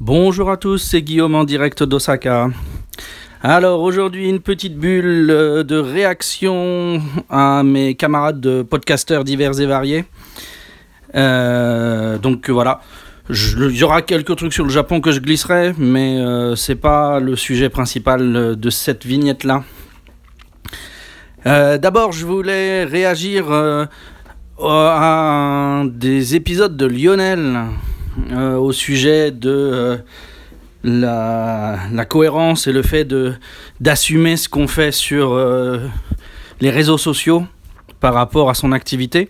Bonjour à tous, c'est Guillaume en direct d'Osaka. Alors aujourd'hui une petite bulle euh, de réaction à mes camarades de podcasteurs divers et variés. Euh, donc voilà, il y aura quelques trucs sur le Japon que je glisserai, mais euh, c'est pas le sujet principal de cette vignette là. D'abord je voulais réagir à des épisodes de Lionel au sujet de la, la, cohérence et le fait d'assumer ce qu'on fait sur euh, les réseaux sociaux par rapport à son activité.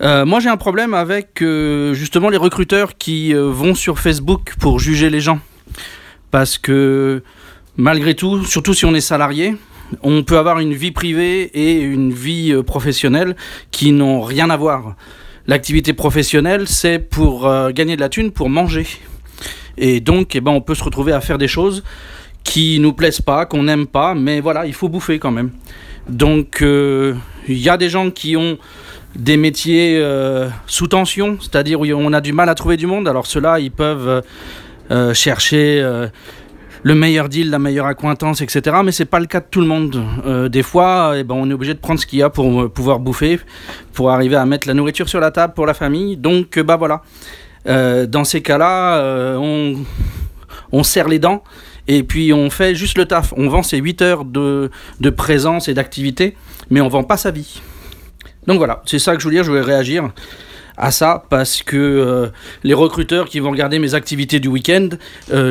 Euh, moi j'ai un problème avec euh, justement les recruteurs qui vont sur Facebook pour juger les gens. Parce que malgré tout, surtout si on est salarié, on peut avoir une vie privée et une vie professionnelle qui n'ont rien à voir. L'activité professionnelle, c'est pour gagner de la thune, pour manger. Et donc, eh ben, on peut se retrouver à faire des choses qui nous plaisent pas, qu'on n'aime pas, mais voilà, il faut bouffer quand même. Donc, euh, il y a des gens qui ont des métiers euh, sous tension, c'est-à-dire où on a du mal à trouver du monde. Alors ceux-là, ils peuvent euh, chercher le meilleur deal, la meilleure accointance, etc. Mais c'est pas le cas de tout le monde. des fois, eh ben, on est obligé de prendre ce qu'il y a pour pouvoir bouffer, pour arriver à mettre la nourriture sur la table pour la famille. Donc, bah voilà. Euh, dans ces cas-là, euh, on, on serre les dents et puis on fait juste le taf. On vend ses 8 heures de, de présence et d'activité, mais on vend pas sa vie. Donc voilà, c'est ça que je voulais dire, je voulais réagir à ça parce que euh, les recruteurs qui vont regarder mes activités du week-end,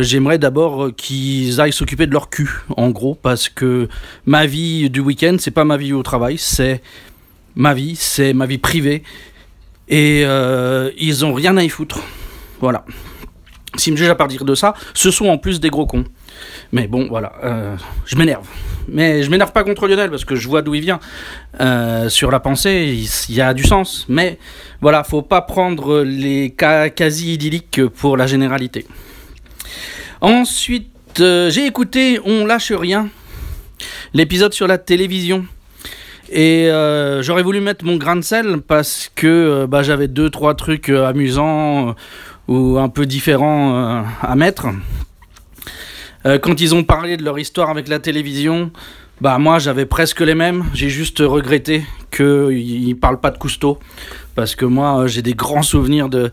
j'aimerais d'abord qu'ils aillent s'occuper de leur cul, en gros, parce que ma vie du week-end, c'est pas ma vie au travail, c'est ma vie, c'est ma vie privée, et euh, ils ont rien à y foutre. Voilà. S'ils me jugent à partir de ça, ce sont en plus des gros cons. Mais bon, voilà, euh, je m'énerve. Mais je m'énerve pas contre Lionel parce que je vois d'où il vient. Euh, sur la pensée, il y a du sens. Mais voilà, faut pas prendre les cas quasi idylliques pour la généralité. Ensuite, j'ai écouté On lâche rien, l'épisode sur la télévision. Et euh, j'aurais voulu mettre mon grain de sel parce que euh, bah, j'avais deux, trois trucs euh, amusants ou un peu différents à mettre. quand ils ont parlé de leur histoire avec la télévision, bah moi j'avais presque les mêmes. J'ai juste regretté qu'ils parlent pas de Cousteau. Parce que moi j'ai des grands souvenirs de,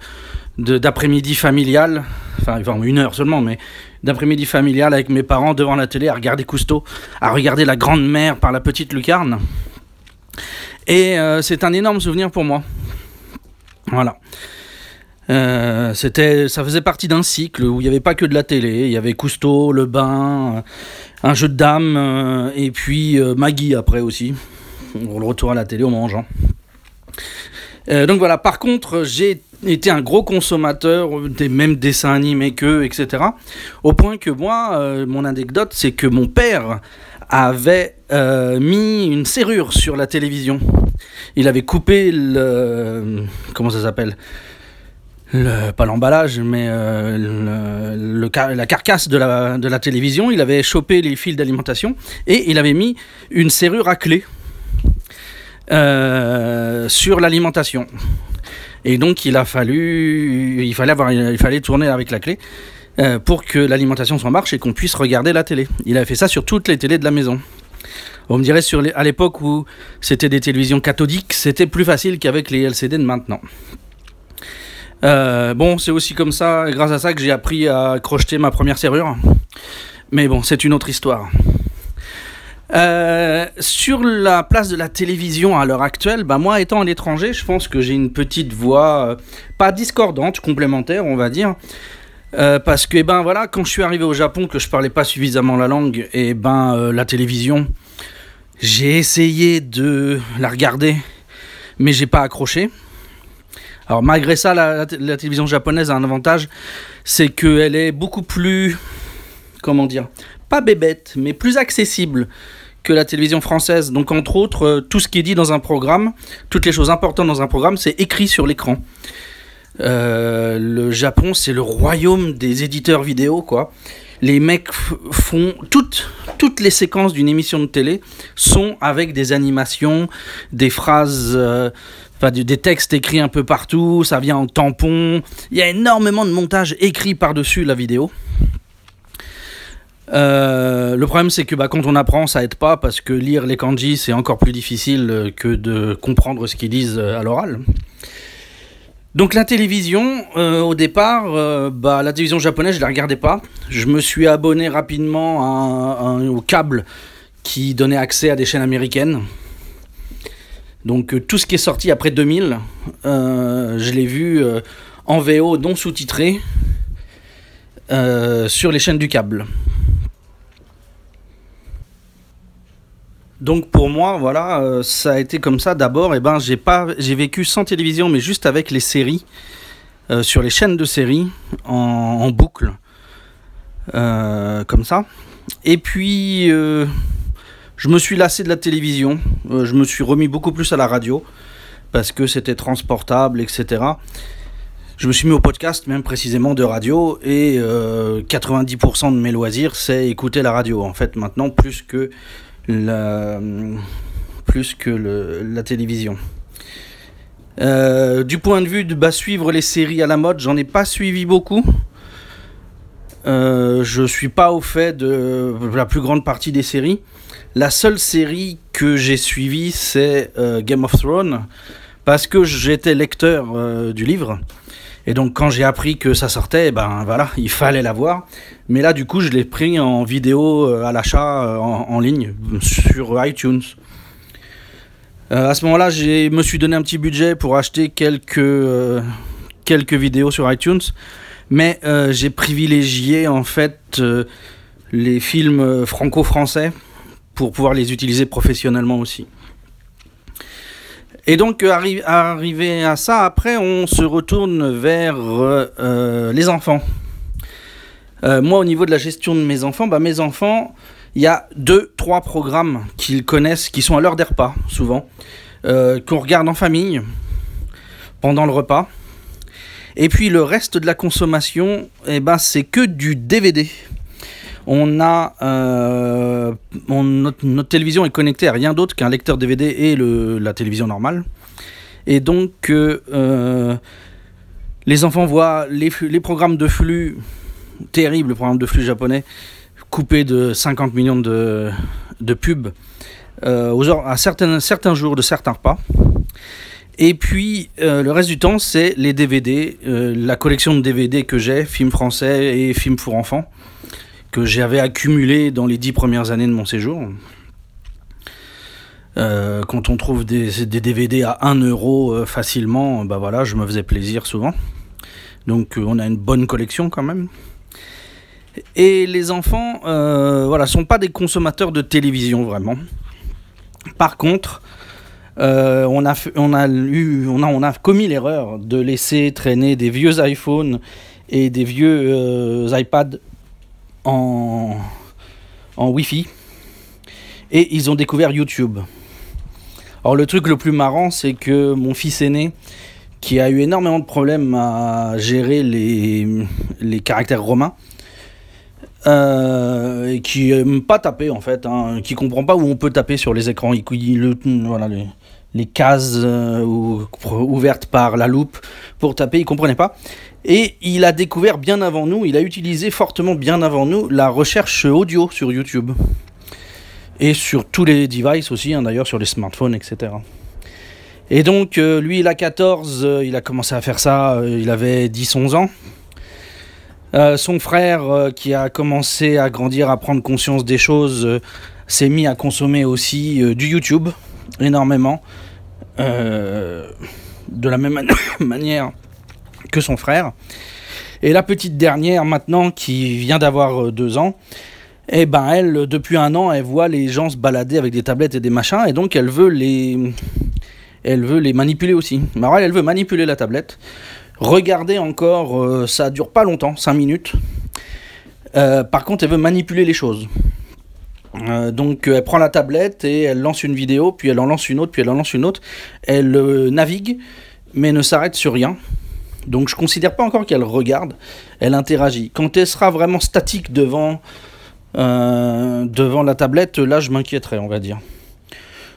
d'après-midi familial. Enfin, une heure seulement, mais d'après-midi familial avec mes parents devant la télé à regarder Cousteau, à regarder la grande mère par la petite lucarne. Et euh, c'est un énorme souvenir pour moi. Voilà. Euh, c'était, ça faisait partie d'un cycle où il n'y avait pas que de la télé, il y avait Cousteau, Le Bain, euh, un jeu de dames, et puis Maggie après aussi, le retour à la télé en mangeant. donc voilà, par contre, j'ai été un gros consommateur des mêmes dessins animés qu'eux, etc. Au point que moi, mon anecdote, c'est que mon père avait euh, mis une serrure sur la télévision. Il avait coupé le. Comment ça s'appelle? Pas l'emballage, mais euh, la carcasse de la, télévision. Il avait chopé les fils d'alimentation et il avait mis une serrure à clé euh, sur l'alimentation. Et donc il a fallu, il fallait tourner avec la clé. Euh, pour que l'alimentation soit en marche et qu'on puisse regarder la télé. Il a fait ça sur toutes les télés de la maison. On me dirait sur à l'époque où c'était des télévisions cathodiques, c'était plus facile qu'avec les LCD de maintenant. Euh, bon, c'est aussi comme ça, grâce à ça, que j'ai appris à crocheter ma première serrure. Mais bon, c'est une autre histoire. Euh, sur la place de la télévision à l'heure actuelle, bah moi étant à l'étranger, je pense que j'ai une petite voix, pas discordante, complémentaire, on va dire. Euh, parce que ben voilà, quand je suis arrivé au Japon, que je parlais pas suffisamment la langue, et ben euh, la télévision, j'ai essayé de la regarder, mais j'ai pas accroché. Alors malgré ça, la, télévision japonaise a un avantage, c'est qu'elle est beaucoup plus, comment dire, pas bébête, mais plus accessible que la télévision française. Donc entre autres, euh, tout ce qui est dit dans un programme, toutes les choses importantes dans un programme, c'est écrit sur l'écran. Euh, le Japon, c'est le royaume des éditeurs vidéo, quoi. Les mecs font toutes, toutes les séquences d'une émission de télé sont avec des animations, des phrases, euh, Enfin, des textes écrits un peu partout, ça vient en tampon. Il y a énormément de montage écrit par-dessus la vidéo. Euh, le problème, c'est que bah, quand on apprend, ça aide pas parce que lire les kanji, c'est encore plus difficile que de comprendre ce qu'ils disent à l'oral. Donc la télévision, euh, au départ, euh, bah, la télévision japonaise, je la regardais pas. Je me suis abonné rapidement au câble qui donnait accès à des chaînes américaines. Donc euh, tout ce qui est sorti après 2000, je l'ai vu en VO non sous-titré sur les chaînes du câble. Donc pour moi, voilà, euh, ça a été comme ça. D'abord, eh ben, j'ai pas, j'ai vécu sans télévision, mais juste avec les séries euh, sur les chaînes de séries en, boucle, euh, comme ça. Et puis, je me suis lassé de la télévision. je me suis remis beaucoup plus à la radio parce que c'était transportable, etc. Je me suis mis au podcast, même précisément de radio, et 90% de mes loisirs, c'est écouter la radio. En fait, maintenant, plus que la, plus que la télévision. Euh, du point de vue de bah, suivre les séries à la mode, j'en ai pas suivi beaucoup. Euh, je suis pas au fait de la plus grande partie des séries. La seule série que j'ai suivie, c'est euh, Game of Thrones, parce que j'étais lecteur euh, du livre. Et donc quand j'ai appris que ça sortait, ben voilà, il fallait la voir. Mais là, du coup, je l'ai pris en vidéo euh, à l'achat en, ligne sur iTunes. À ce moment-là, je me suis donné un petit budget pour acheter quelques, quelques vidéos sur iTunes. Mais j'ai privilégié en fait les films franco-français pour pouvoir les utiliser professionnellement aussi. Et donc, arrivé à ça, après, on se retourne vers les enfants. Euh, moi, au niveau de la gestion de mes enfants, bah, mes enfants, il y a deux, trois programmes qu'ils connaissent, qui sont à l'heure des repas, souvent, euh, qu'on regarde en famille pendant le repas. Et puis le reste de la consommation, eh ben, c'est que du DVD. On a euh, notre, télévision est connectée à rien d'autre qu'un lecteur DVD et le, la télévision normale. Et donc les enfants voient les, programmes de flux terrible programme de flux japonais, coupé de 50 millions de, de pubs euh, à certains, certains jours de certains repas. Et puis euh, le reste du temps, c'est les DVD, euh, la collection de DVD que j'ai, films français et films pour enfants, que j'avais accumulé dans les dix premières années de mon séjour. quand on trouve des, DVD à 1 euro facilement, bah voilà, je me faisais plaisir souvent. Donc on a une bonne collection quand même. Et les enfants, euh, voilà, sont pas des consommateurs de télévision vraiment. Par contre, euh, on, a, on, a on, a, on a commis l'erreur de laisser traîner des vieux iPhones et des vieux euh, iPads en, en Wi-Fi. Et ils ont découvert YouTube. Alors le truc le plus marrant, c'est que mon fils aîné, qui a eu énormément de problèmes à gérer les, les caractères romains, euh, et qui aime pas taper en fait, hein, qui comprend pas où on peut taper sur les écrans. Les cases euh, ouvertes par la loupe pour taper, il comprenait pas. Et il a découvert bien avant nous, il a utilisé fortement bien avant nous la recherche audio sur YouTube. Et sur tous les devices aussi, hein, d'ailleurs sur les smartphones, etc. Et donc, euh, lui, il a 14, il a commencé à faire ça, il avait 10-11 ans. Euh, son frère, euh, qui a commencé à grandir, à prendre conscience des choses, euh, s'est mis à consommer aussi du YouTube énormément, de la même manière que son frère. Et la petite dernière, maintenant, qui vient d'avoir deux ans, eh ben elle, depuis un an, elle voit les gens se balader avec des tablettes et des machins, et donc elle veut les, elle veut les manipuler aussi. Alors elle veut manipuler la tablette Regardez encore, euh, ça dure pas longtemps, 5 minutes. Euh, par contre, elle veut manipuler les choses. Euh, donc elle prend la tablette et elle lance une vidéo, puis elle en lance une autre, puis elle en lance une autre. Elle navigue, mais ne s'arrête sur rien. Donc je considère pas encore qu'elle regarde, elle interagit. Quand elle sera vraiment statique devant, devant la tablette, là je m'inquiéterai, on va dire.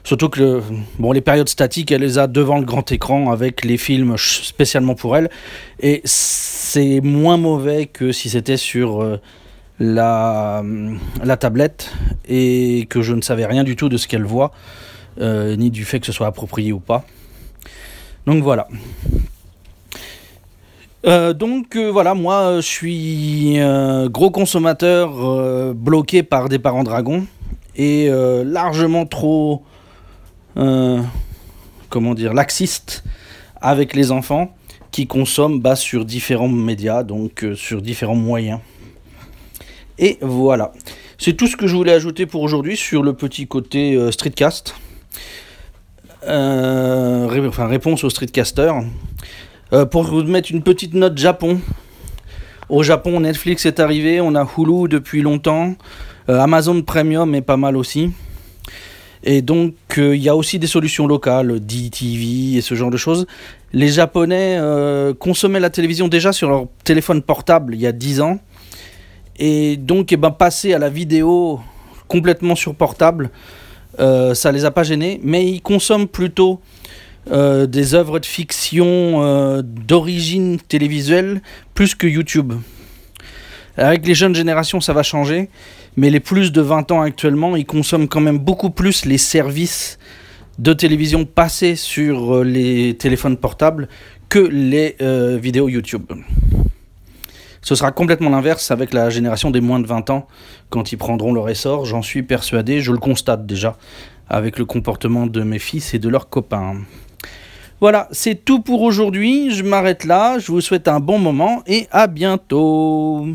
Surtout que bon, les périodes statiques, elle les a devant le grand écran avec les films spécialement pour elle. Et c'est moins mauvais que si c'était sur euh, la, la tablette et que je ne savais rien du tout de ce qu'elle voit, euh, ni du fait que ce soit approprié ou pas. Donc voilà. Euh, donc voilà, moi je suis gros consommateur bloqué par des parents dragons et largement trop euh, comment dire, laxiste avec les enfants qui consomment bah, sur différents médias, donc euh, sur différents moyens. Et voilà. C'est tout ce que je voulais ajouter pour aujourd'hui sur le petit côté euh, streetcast. enfin, réponse au streetcaster. pour vous mettre une petite note Japon. Au Japon, Netflix est arrivé, on a Hulu depuis longtemps. Amazon Premium est pas mal aussi. Et donc, euh, il y a aussi des solutions locales, DTV et ce genre de choses. Les Japonais euh, consommaient la télévision déjà sur leur téléphone portable il y a 10 ans. Et donc, eh ben, passer à la vidéo complètement sur portable, euh, ça les a pas gênés. Mais ils consomment plutôt euh, des œuvres de fiction d'origine télévisuelle plus que YouTube. Avec les jeunes générations, ça va changer mais les plus de 20 ans actuellement, ils consomment quand même beaucoup plus les services de télévision passés sur euh, les téléphones portables que les euh, vidéos YouTube. Ce sera complètement l'inverse avec la génération des moins de 20 ans quand ils prendront leur essor, j'en suis persuadé, je le constate déjà avec le comportement de mes fils et de leurs copains. Voilà, c'est tout pour aujourd'hui, je m'arrête là, je vous souhaite un bon moment et à bientôt.